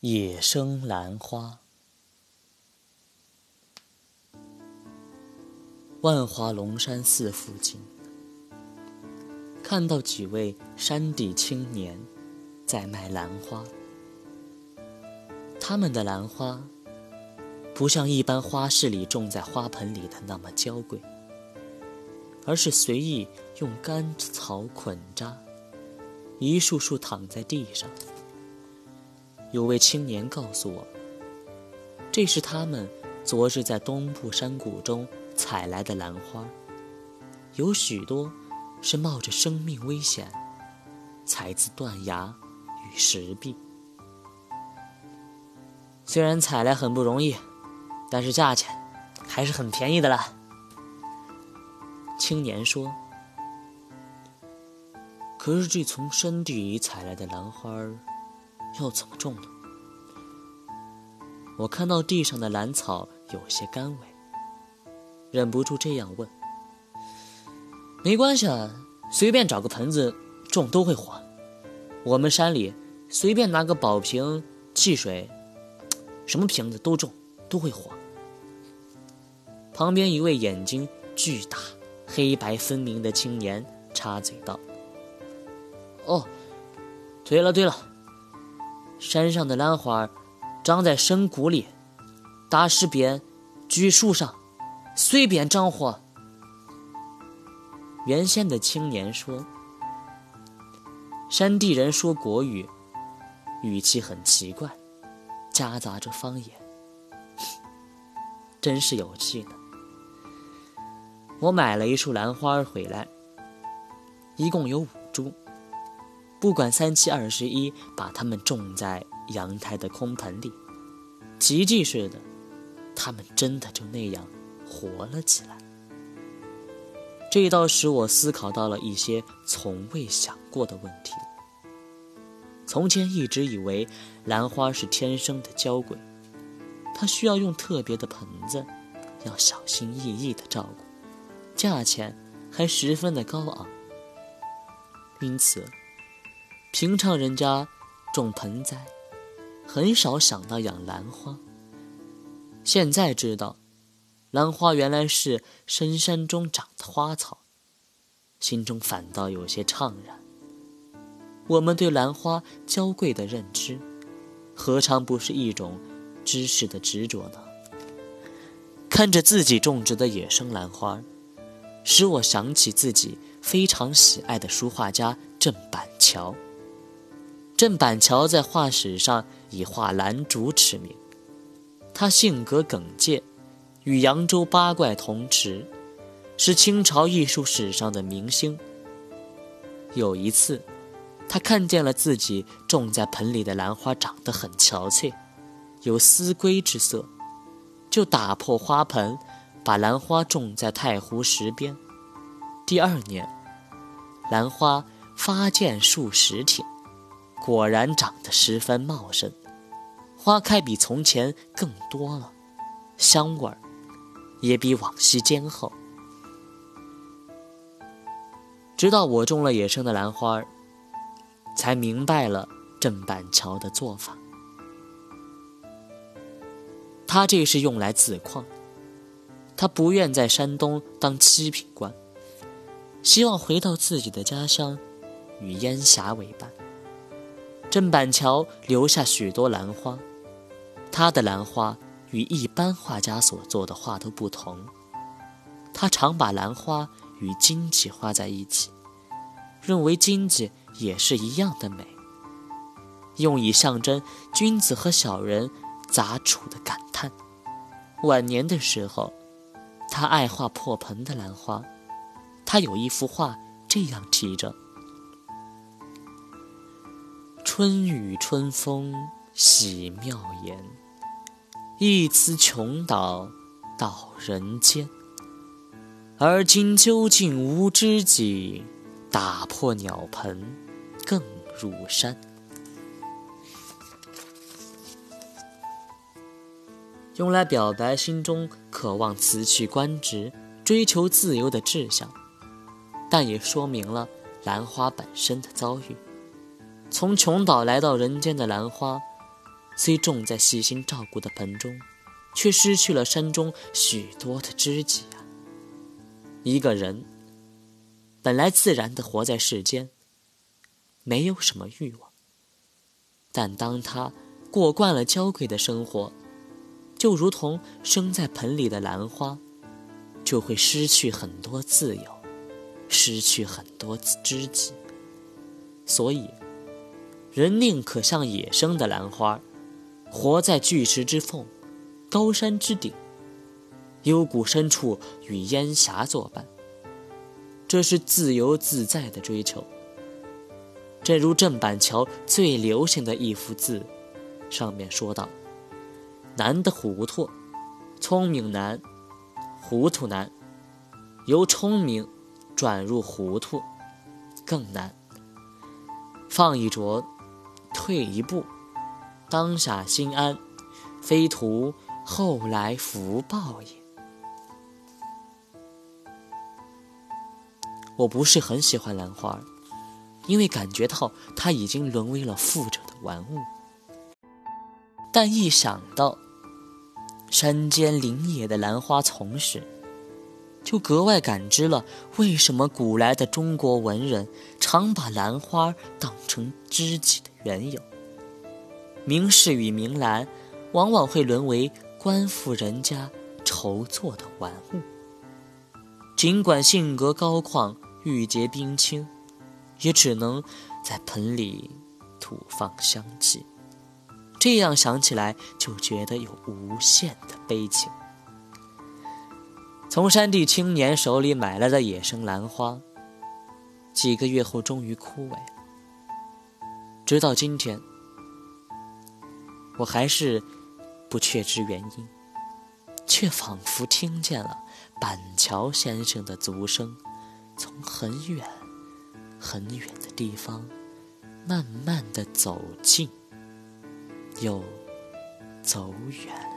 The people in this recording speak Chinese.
野生兰花。万华龙山寺附近，看到几位山地青年在卖兰花。他们的兰花不像一般花市里种在花盆里的那么娇贵，而是随意用干草捆扎，一束束躺在地上。有位青年告诉我，这是他们昨日在东部山谷中采来的兰花，有许多是冒着生命危险采自断崖与石壁。虽然采来很不容易，但是价钱还是很便宜的啦。青年说：“可是这从山地里采来的兰花。”要怎么种呢？我看到地上的兰草有些干萎，忍不住这样问：“没关系啊，随便找个盆子种都会活。我们山里随便拿个宝瓶、汽水，什么瓶子都种都会活。”旁边一位眼睛巨大、黑白分明的青年插嘴道：“哦，对了对了。”山上的兰花，长在深谷里，大石边、巨树上，随便长活。原先的青年说：“山地人说国语，语气很奇怪，夹杂着方言，真是有趣呢。”我买了一束兰花回来，一共有五株。不管三七二十一，把它们种在阳台的空盆里，奇迹似的，它们真的就那样活了起来。这倒使我思考到了一些从未想过的问题。从前一直以为兰花是天生的娇贵，它需要用特别的盆子，要小心翼翼的照顾，价钱还十分的高昂，因此。平常人家种盆栽，很少想到养兰花。现在知道，兰花原来是深山中长的花草，心中反倒有些怅然。我们对兰花娇贵的认知，何尝不是一种知识的执着呢？看着自己种植的野生兰花，使我想起自己非常喜爱的书画家郑板桥。郑板桥在画史上以画兰竹驰名，他性格耿介，与扬州八怪同池，是清朝艺术史上的明星。有一次，他看见了自己种在盆里的兰花长得很憔悴，有思归之色，就打破花盆，把兰花种在太湖石边。第二年，兰花发见数十挺。果然长得十分茂盛，花开比从前更多了，香味儿也比往昔坚厚。直到我种了野生的兰花，才明白了郑板桥的做法。他这是用来自矿，他不愿在山东当七品官，希望回到自己的家乡，与烟霞为伴。郑板桥留下许多兰花，他的兰花与一般画家所做的画都不同。他常把兰花与荆棘画在一起，认为荆棘也是一样的美，用以象征君子和小人杂处的感叹。晚年的时候，他爱画破盆的兰花，他有一幅画这样题着。春雨春风喜妙言，一词穷岛到人间。而今究竟无知己，打破鸟盆更入山。用来表白心中渴望辞去官职、追求自由的志向，但也说明了兰花本身的遭遇。从琼岛来到人间的兰花，虽种在细心照顾的盆中，却失去了山中许多的知己啊。一个人本来自然的活在世间，没有什么欲望，但当他过惯了娇贵的生活，就如同生在盆里的兰花，就会失去很多自由，失去很多知己。所以，人宁可像野生的兰花。活在巨石之缝，高山之顶，幽谷深处与烟霞作伴。这是自由自在的追求。正如郑板桥最流行的一幅字，上面说道：“难的糊涂，聪明难，糊涂难，由聪明转入糊涂更难。放一着，退一步。”当下心安，非图后来福报也。我不是很喜欢兰花，因为感觉到它已经沦为了富者的玩物。但一想到山间林野的兰花丛时，就格外感知了为什么古来的中国文人常把兰花当成知己的缘由。名士与名兰，往往会沦为官府人家筹作的玩物。尽管性格高旷、玉洁冰清，也只能在盆里吐放香气。这样想起来，就觉得有无限的悲情。从山地青年手里买来的野生兰花，几个月后终于枯萎，直到今天。我还是不确知原因，却仿佛听见了板桥先生的足声，从很远很远的地方慢慢的走近，又走远。